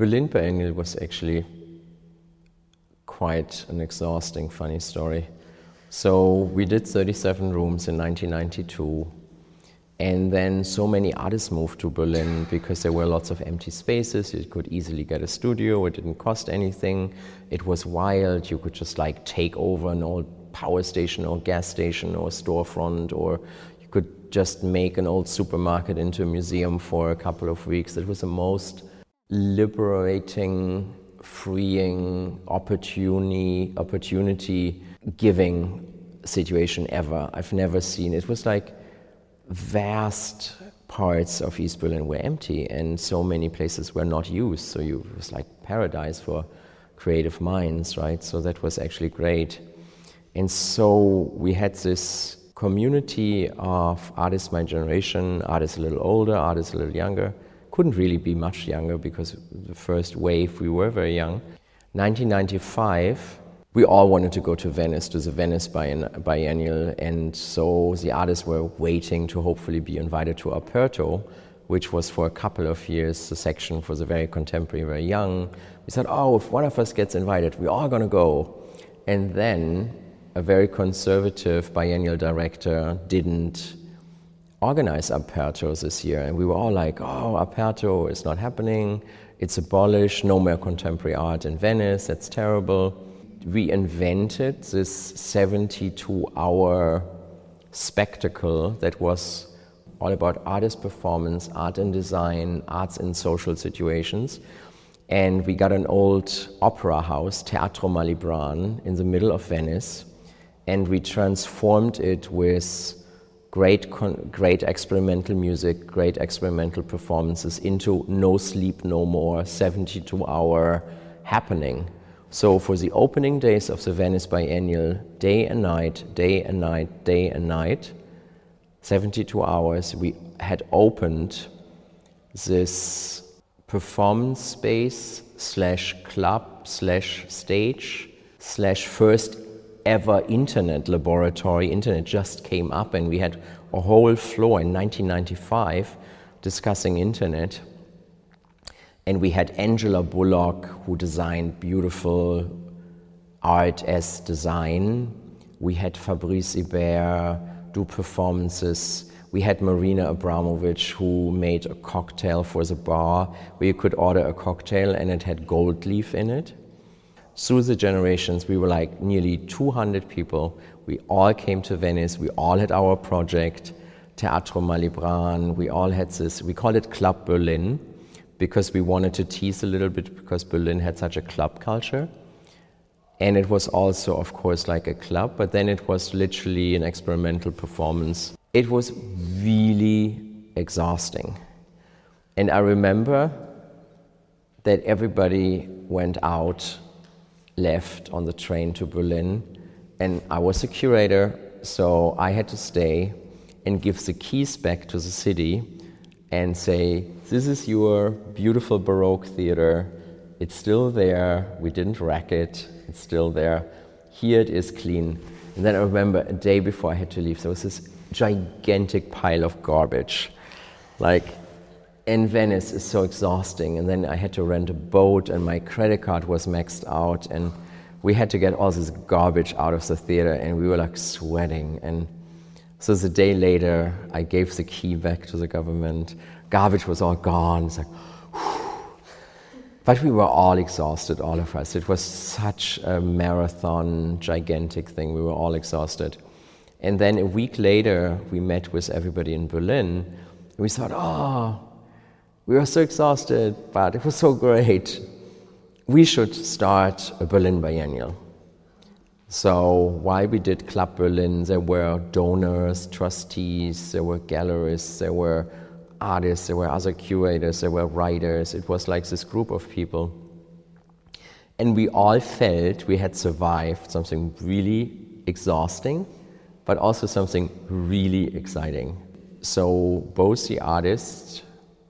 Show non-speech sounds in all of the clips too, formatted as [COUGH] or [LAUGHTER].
Berlin Biennial was actually quite an exhausting, funny story. So we did 37 rooms in 1992. And then so many artists moved to Berlin because there were lots of empty spaces. You could easily get a studio, it didn't cost anything. It was wild. You could just like take over an old power station or gas station or storefront, or you could just make an old supermarket into a museum for a couple of weeks. It was the most liberating, freeing, opportunity, opportunity giving situation ever. I've never seen. It was like vast parts of East Berlin were empty, and so many places were not used. So you, it was like paradise for creative minds, right? So that was actually great. And so we had this community of artists my generation, artists a little older, artists a little younger. Couldn't really be much younger because the first wave we were very young. 1995, we all wanted to go to Venice, to the Venice Biennial, and so the artists were waiting to hopefully be invited to Aperto, which was for a couple of years the section for the very contemporary, very young. We said, oh, if one of us gets invited, we're going to go. And then a very conservative biennial director didn't organize Aperto this year, and we were all like, oh, Aperto is not happening, it's abolished, no more contemporary art in Venice, that's terrible. We invented this 72 hour spectacle that was all about artist performance, art and design, arts in social situations. And we got an old opera house, Teatro Malibran, in the middle of Venice, and we transformed it with great, great experimental music, great experimental performances into No Sleep No More, 72 hour happening. So for the opening days of the Venice Biennial, day and night, day and night, day and night, 72 hours, we had opened this performance space slash club slash stage slash first ever internet laboratory. Internet just came up and we had a whole floor in 1995 discussing internet. And we had Angela Bulloch, who designed beautiful art as design. We had Fabrice Hybert do performances. We had Marina Abramovic, who made a cocktail for the bar where you could order a cocktail and it had gold leaf in it. Through the generations, we were like nearly 200 people. We all came to Venice. We all had our project, Teatro Malibran. We all had this, we called it Club Berlin because we wanted to tease a little bit because Berlin had such a club culture. And it was also, of course, like a club, but then it was literally an experimental performance. It was really exhausting. And I remember that everybody went out, left on the train to Berlin, and I was a curator, so I had to stay and give the keys back to the city and say, This is your beautiful Baroque theater. It's still there. We didn't wreck it. It's still there. Here it is clean. And then I remember a day before I had to leave, there was this gigantic pile of garbage. Like, in Venice is so exhausting. And then I had to rent a boat, and my credit card was maxed out. And we had to get all this garbage out of the theater, and we were like sweating. And so the day later, I gave the key back to the government. Garbage was all gone. It's like, [SIGHS] but we were all exhausted, all of us. It was such a marathon, gigantic thing. We were all exhausted. And then a week later, we met with everybody in Berlin. We thought, oh, we were so exhausted, but it was so great. We should start a Berlin Biennial. So while we did Club Berlin, there were donors, trustees, there were galleries, there were artists, there were other curators, there were writers. It was like this group of people. And we all felt we had survived something really exhausting, but also something really exciting. So both the artists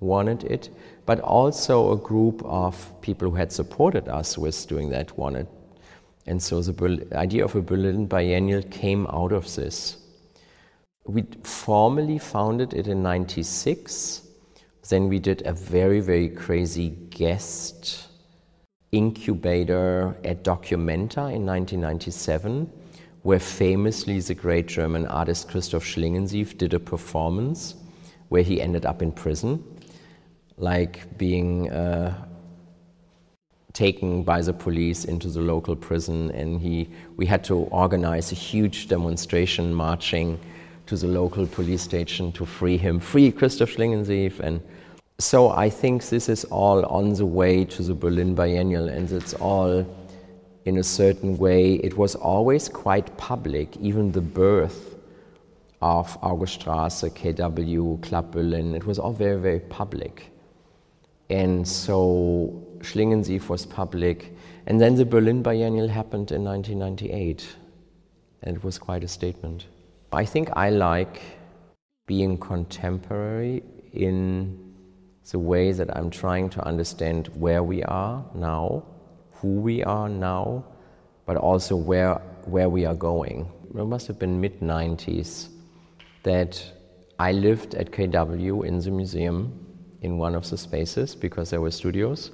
wanted it, but also a group of people who had supported us with doing that wanted. And so the idea of a Berlin Biennial came out of this. We formally founded it in 96, Then we did a very, very crazy guest incubator at Documenta in 1997, where famously the great German artist Christoph Schlingensief did a performance where he ended up in prison, like being uh, taken by the police into the local prison, and he, we had to organize a huge demonstration marching to the local police station to free him, free Christoph Schlingensief, and so I think this is all on the way to the Berlin Biennial, and it's all in a certain way. It was always quite public, even the birth of Auguststraße, KW, Club Berlin, it was all very, very public. And so Schlingensief was public. And then the Berlin Biennial happened in 1998, and it was quite a statement. I think I like being contemporary in the way that I'm trying to understand where we are now, who we are now, but also where, where we are going. It must have been mid 90s that I lived at KW in the museum in one of the spaces because there were studios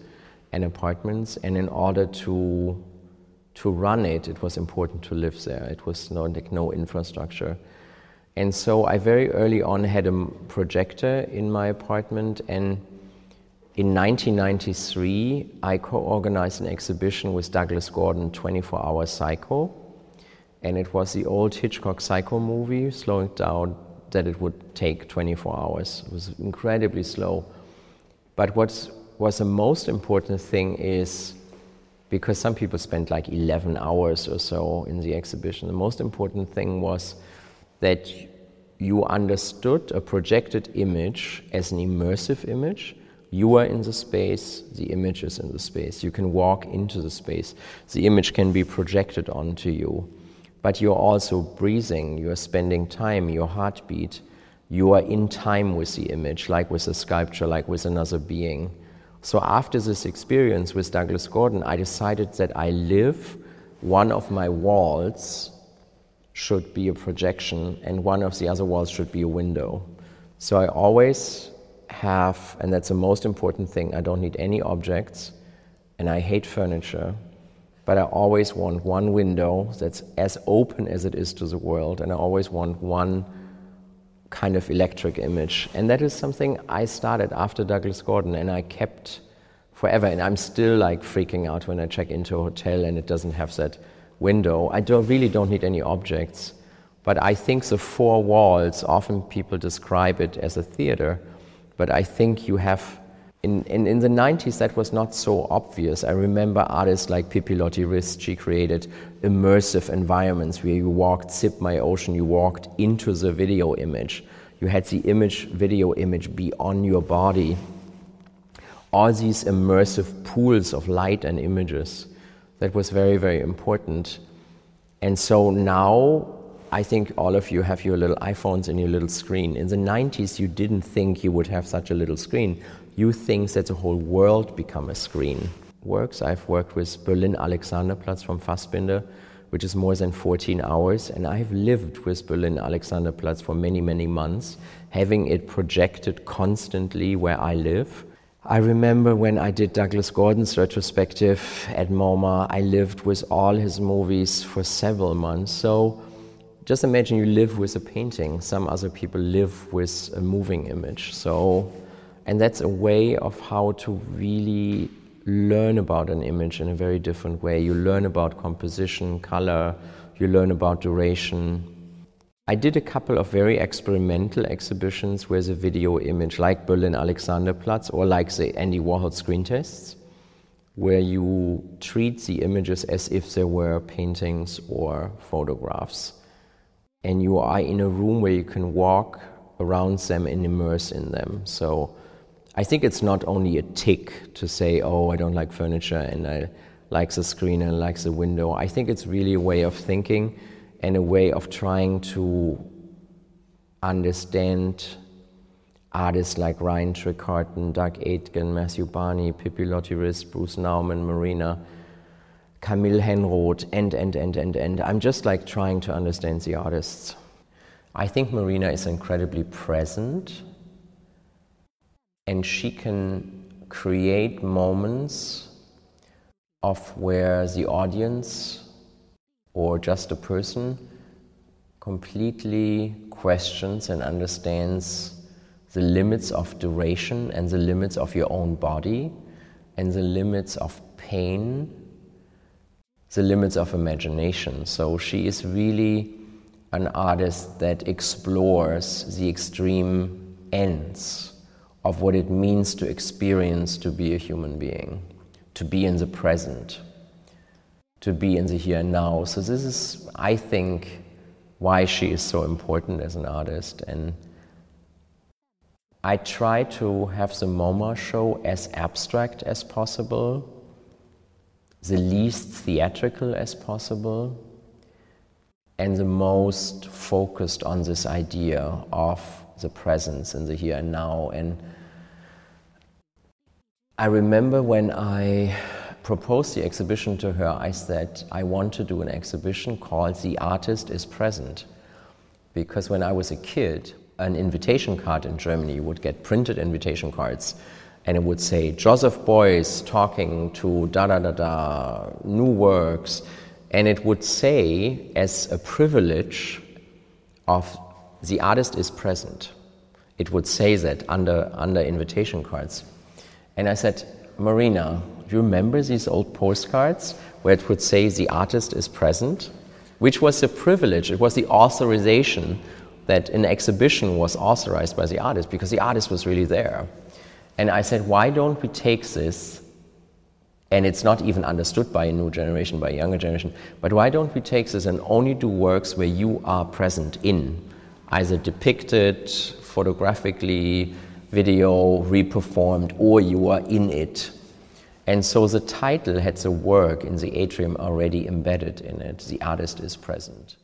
and apartments, and in order to to run it, it was important to live there. It was no, like no infrastructure. And so I very early on had a projector in my apartment, and in 1993, I co organized an exhibition with Douglas Gordon, 24 Hour Psycho. And it was the old Hitchcock Psycho movie, slowing down that it would take 24 hours. It was incredibly slow. But what was the most important thing is because some people spent like 11 hours or so in the exhibition, the most important thing was that you understood a projected image as an immersive image. You are in the space, the image is in the space. You can walk into the space. The image can be projected onto you. But you're also breathing, you're spending time, your heartbeat. You are in time with the image, like with a sculpture, like with another being. So after this experience with Douglas Gordon, I decided that I live one of my walls should be a projection and one of the other walls should be a window. So I always have, and that's the most important thing, I don't need any objects and I hate furniture, but I always want one window that's as open as it is to the world, and I always want one kind of electric image. And that is something I started after Douglas Gordon and I kept forever. And I'm still like freaking out when I check into a hotel and it doesn't have that window. I don't, really don't need any objects. But I think the four walls, often people describe it as a theater, but I think you have, in, in, in the 90s, that was not so obvious. I remember artists like Pipilotti Rist, she created immersive environments where you walked, Sip My Ocean, you walked into the video image. You had the image, video image be on your body. All these immersive pools of light and images. That was very, very important. And so now I think all of you have your little iPhones and your little screen. In the 90s, you didn't think you would have such a little screen. You think that the whole world become a screen. Works, I've worked with Berlin Alexanderplatz from Fassbinder, which is more than 14 hours, and I've lived with Berlin Alexanderplatz for many, many months, having it projected constantly where I live. I remember when I did Douglas Gordon's retrospective at MoMA, I lived with all his movies for several months. So just imagine you live with a painting. Some other people live with a moving image. So, and that's a way of how to really learn about an image in a very different way. You learn about composition, color, you learn about duration, I did a couple of very experimental exhibitions with a video image, like Berlin Alexanderplatz or like the Andy Warhol screen tests, where you treat the images as if they were paintings or photographs. And you are in a room where you can walk around them and immerse in them. So I think it's not only a tick to say, oh, I don't like furniture and I like the screen and I like the window. I think it's really a way of thinking and a way of trying to understand artists like Ryan Trecartin, Doug Aitken, Matthew Barney, Pipilotti Rist, Bruce Nauman, Marina, Camille Henrot, and, and, and, and, and. I'm just like trying to understand the artists. I think Marina is incredibly present and she can create moments of where the audience or just a person completely questions and understands the limits of duration and the limits of your own body and the limits of pain, the limits of imagination. So she is really an artist that explores the extreme ends of what it means to experience to be a human being, to be in the present, to be in the here and now. So, this is, I think, why she is so important as an artist. And I try to have the MoMA show as abstract as possible, the least theatrical as possible, and the most focused on this idea of the presence in the here and now. And I remember when I proposed the exhibition to her, I said, I want to do an exhibition called The Artist is Present. Because when I was a kid, an invitation card in Germany would get printed invitation cards and it would say Joseph Beuys talking to da da da da, new works. And it would say, as a privilege of the artist is present, it would say that under, under invitation cards. And I said, Marina, do you remember these old postcards where it would say the artist is present? Which was a privilege, it was the authorization that an exhibition was authorized by the artist because the artist was really there. And I said, why don't we take this? And it's not even understood by a new generation, by a younger generation, but why don't we take this and only do works where you are present in, either depicted photographically, video reperformed, or you are in it. And so the title had the work in the atrium already embedded in it. The artist is present.